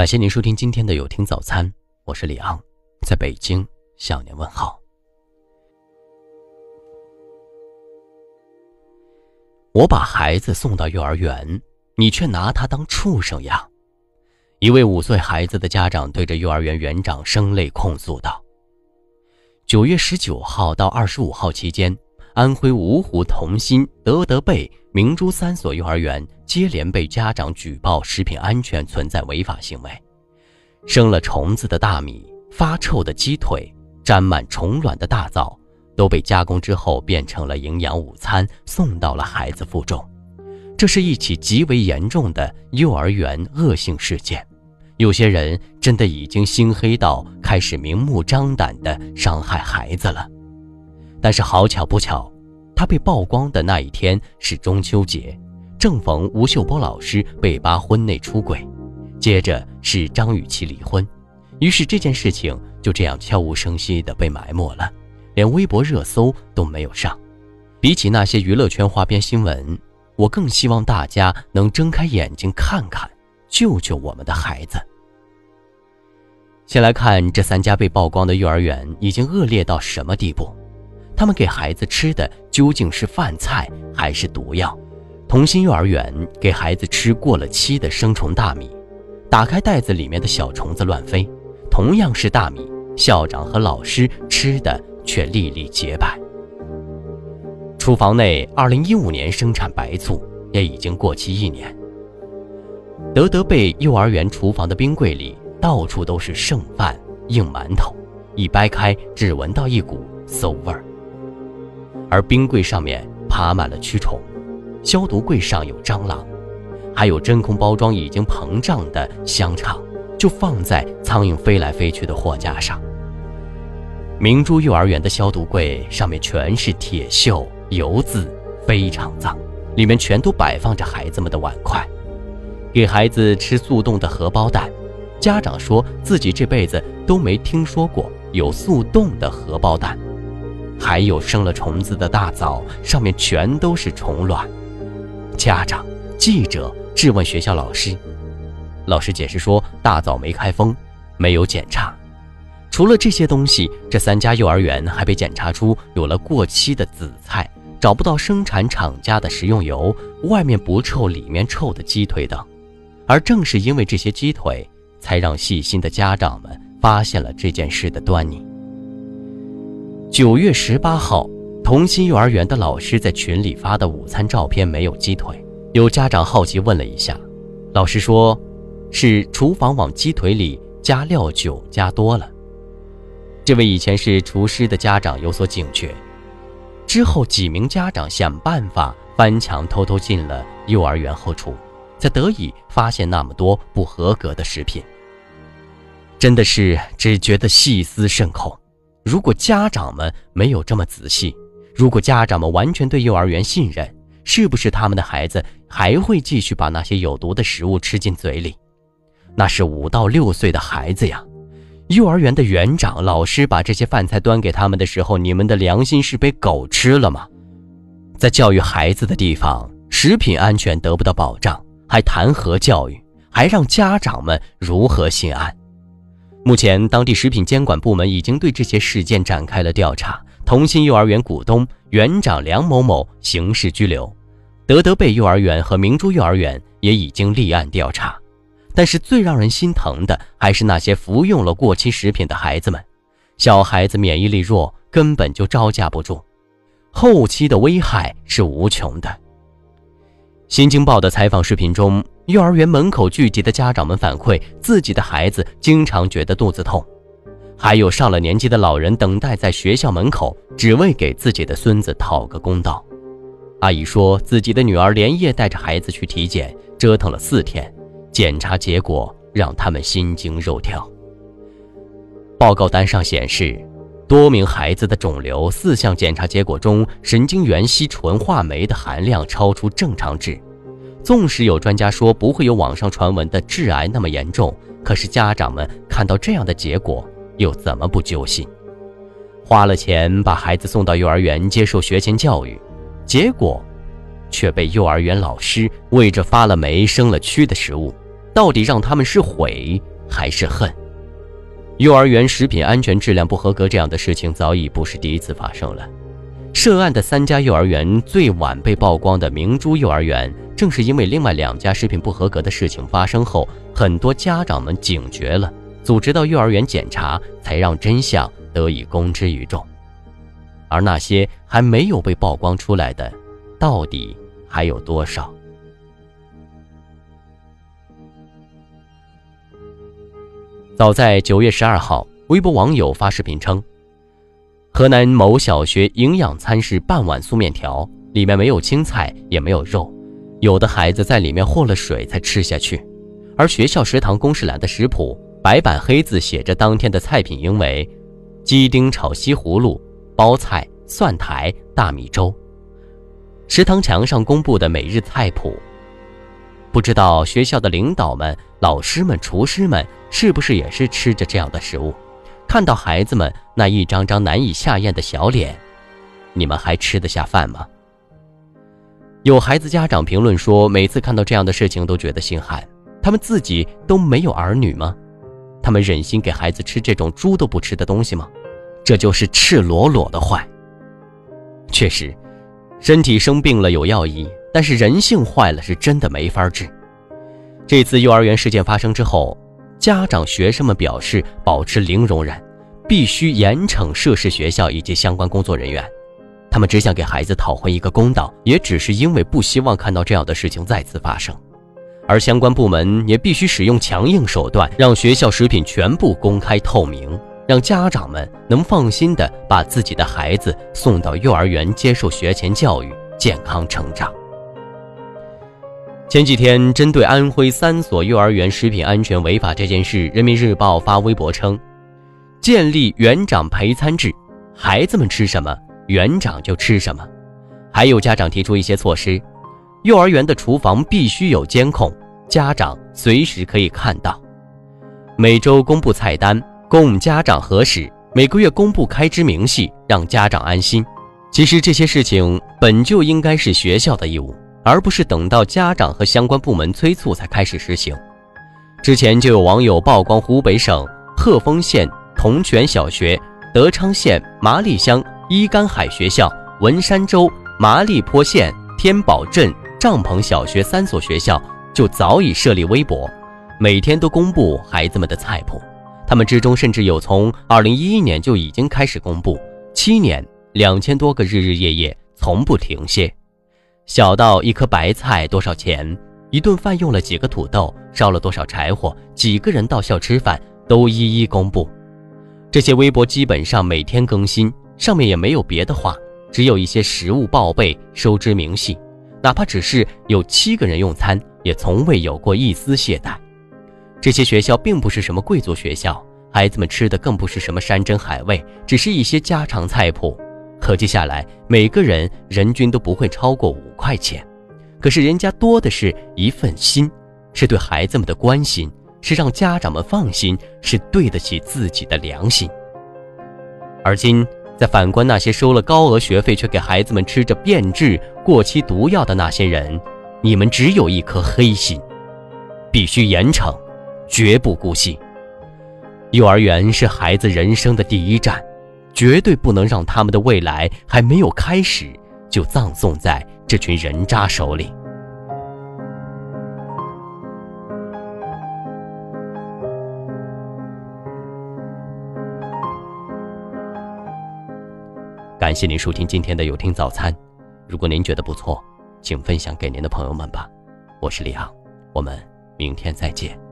感谢您收听今天的有听早餐，我是李昂，在北京向您问好。我把孩子送到幼儿园，你却拿他当畜生养。一位五岁孩子的家长对着幼儿园园长声泪控诉道：“九月十九号到二十五号期间，安徽芜湖同心、德德贝、明珠三所幼儿园。”接连被家长举报食品安全存在违法行为，生了虫子的大米、发臭的鸡腿、沾满虫卵的大枣，都被加工之后变成了营养午餐，送到了孩子腹中。这是一起极为严重的幼儿园恶性事件，有些人真的已经心黑到开始明目张胆地伤害孩子了。但是好巧不巧，他被曝光的那一天是中秋节。正逢吴秀波老师被扒婚内出轨，接着是张雨绮离婚，于是这件事情就这样悄无声息地被埋没了，连微博热搜都没有上。比起那些娱乐圈花边新闻，我更希望大家能睁开眼睛看看，救救我们的孩子。先来看这三家被曝光的幼儿园已经恶劣到什么地步，他们给孩子吃的究竟是饭菜还是毒药？童心幼儿园给孩子吃过了期的生虫大米，打开袋子里面的小虫子乱飞。同样是大米，校长和老师吃的却粒粒洁白。厨房内2015年生产白醋也已经过期一年。德德贝幼儿园厨房的冰柜里到处都是剩饭、硬馒头，一掰开只闻到一股馊味儿，而冰柜上面爬满了蛆虫。消毒柜上有蟑螂，还有真空包装已经膨胀的香肠，就放在苍蝇飞来飞去的货架上。明珠幼儿园的消毒柜上面全是铁锈油渍，非常脏，里面全都摆放着孩子们的碗筷。给孩子吃速冻的荷包蛋，家长说自己这辈子都没听说过有速冻的荷包蛋。还有生了虫子的大枣，上面全都是虫卵。家长、记者质问学校老师，老师解释说大枣没开封，没有检查。除了这些东西，这三家幼儿园还被检查出有了过期的紫菜，找不到生产厂家的食用油，外面不臭里面臭的鸡腿等。而正是因为这些鸡腿，才让细心的家长们发现了这件事的端倪。九月十八号。同心幼儿园的老师在群里发的午餐照片没有鸡腿，有家长好奇问了一下，老师说，是厨房往鸡腿里加料酒加多了。这位以前是厨师的家长有所警觉，之后几名家长想办法翻墙偷偷进了幼儿园后厨，才得以发现那么多不合格的食品。真的是只觉得细思甚恐，如果家长们没有这么仔细。如果家长们完全对幼儿园信任，是不是他们的孩子还会继续把那些有毒的食物吃进嘴里？那是五到六岁的孩子呀！幼儿园的园长、老师把这些饭菜端给他们的时候，你们的良心是被狗吃了吗？在教育孩子的地方，食品安全得不到保障，还谈何教育？还让家长们如何心安？目前，当地食品监管部门已经对这些事件展开了调查。同心幼儿园股东、园长梁某某刑事拘留，德德贝幼儿园和明珠幼儿园也已经立案调查。但是最让人心疼的还是那些服用了过期食品的孩子们，小孩子免疫力弱，根本就招架不住，后期的危害是无穷的。新京报的采访视频中，幼儿园门口聚集的家长们反馈，自己的孩子经常觉得肚子痛。还有上了年纪的老人等待在学校门口，只为给自己的孙子讨个公道。阿姨说自己的女儿连夜带着孩子去体检，折腾了四天，检查结果让他们心惊肉跳。报告单上显示，多名孩子的肿瘤四项检查结果中，神经元烯醇化酶的含量超出正常值。纵使有专家说不会有网上传闻的致癌那么严重，可是家长们看到这样的结果。又怎么不揪心？花了钱把孩子送到幼儿园接受学前教育，结果却被幼儿园老师喂着发了霉、生了蛆的食物，到底让他们是悔还是恨。幼儿园食品安全质量不合格这样的事情早已不是第一次发生了。涉案的三家幼儿园最晚被曝光的明珠幼儿园，正是因为另外两家食品不合格的事情发生后，很多家长们警觉了，组织到幼儿园检查，才让真相得以公之于众。而那些还没有被曝光出来的，到底还有多少？早在九月十二号，微博网友发视频称，河南某小学营养餐是半碗素面条，里面没有青菜，也没有肉，有的孩子在里面和了水才吃下去。而学校食堂公示栏的食谱，白板黑字写着当天的菜品应为：鸡丁炒西葫芦、包菜、蒜苔、大米粥。食堂墙上公布的每日菜谱。不知道学校的领导们、老师们、厨师们是不是也是吃着这样的食物？看到孩子们那一张张难以下咽的小脸，你们还吃得下饭吗？有孩子家长评论说，每次看到这样的事情都觉得心寒。他们自己都没有儿女吗？他们忍心给孩子吃这种猪都不吃的东西吗？这就是赤裸裸的坏。确实，身体生病了有药医。但是人性坏了是真的没法治。这次幼儿园事件发生之后，家长、学生们表示保持零容忍，必须严惩涉事学校以及相关工作人员。他们只想给孩子讨回一个公道，也只是因为不希望看到这样的事情再次发生。而相关部门也必须使用强硬手段，让学校食品全部公开透明，让家长们能放心的把自己的孩子送到幼儿园接受学前教育，健康成长。前几天，针对安徽三所幼儿园食品安全违法这件事，人民日报发微博称：“建立园长陪餐制，孩子们吃什么，园长就吃什么。”还有家长提出一些措施：幼儿园的厨房必须有监控，家长随时可以看到；每周公布菜单，供家长核实；每个月公布开支明细，让家长安心。其实这些事情本就应该是学校的义务。而不是等到家长和相关部门催促才开始实行。之前就有网友曝光湖北省鹤峰县铜泉小学、德昌县麻栗乡伊干海学校、文山州麻栗坡县天宝镇帐篷小学三所学校就早已设立微博，每天都公布孩子们的菜谱。他们之中甚至有从2011年就已经开始公布，七年两千多个日日夜夜从不停歇。小到一颗白菜多少钱，一顿饭用了几个土豆，烧了多少柴火，几个人到校吃饭，都一一公布。这些微博基本上每天更新，上面也没有别的话，只有一些食物报备、收支明细。哪怕只是有七个人用餐，也从未有过一丝懈怠。这些学校并不是什么贵族学校，孩子们吃的更不是什么山珍海味，只是一些家常菜谱。合计下来，每个人人均都不会超过五块钱，可是人家多的是一份心，是对孩子们的关心，是让家长们放心，是对得起自己的良心。而今再反观那些收了高额学费却给孩子们吃着变质、过期毒药的那些人，你们只有一颗黑心，必须严惩，绝不姑息。幼儿园是孩子人生的第一站。绝对不能让他们的未来还没有开始就葬送在这群人渣手里。感谢您收听今天的有听早餐，如果您觉得不错，请分享给您的朋友们吧。我是李昂，我们明天再见。